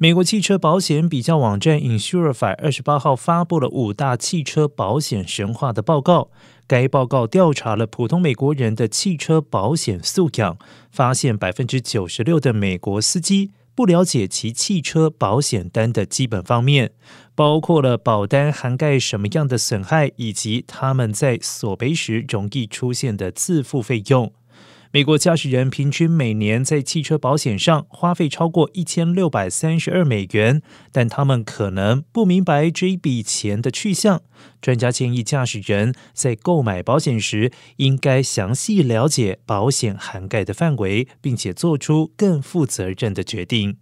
美国汽车保险比较网站 Insurify 二十八号发布了五大汽车保险神话的报告。该报告调查了普通美国人的汽车保险素养，发现百分之九十六的美国司机不了解其汽车保险单的基本方面，包括了保单涵盖什么样的损害，以及他们在索赔时容易出现的自付费用。美国驾驶人平均每年在汽车保险上花费超过一千六百三十二美元，但他们可能不明白这一笔钱的去向。专家建议驾驶人在购买保险时，应该详细了解保险涵盖的范围，并且做出更负责任的决定。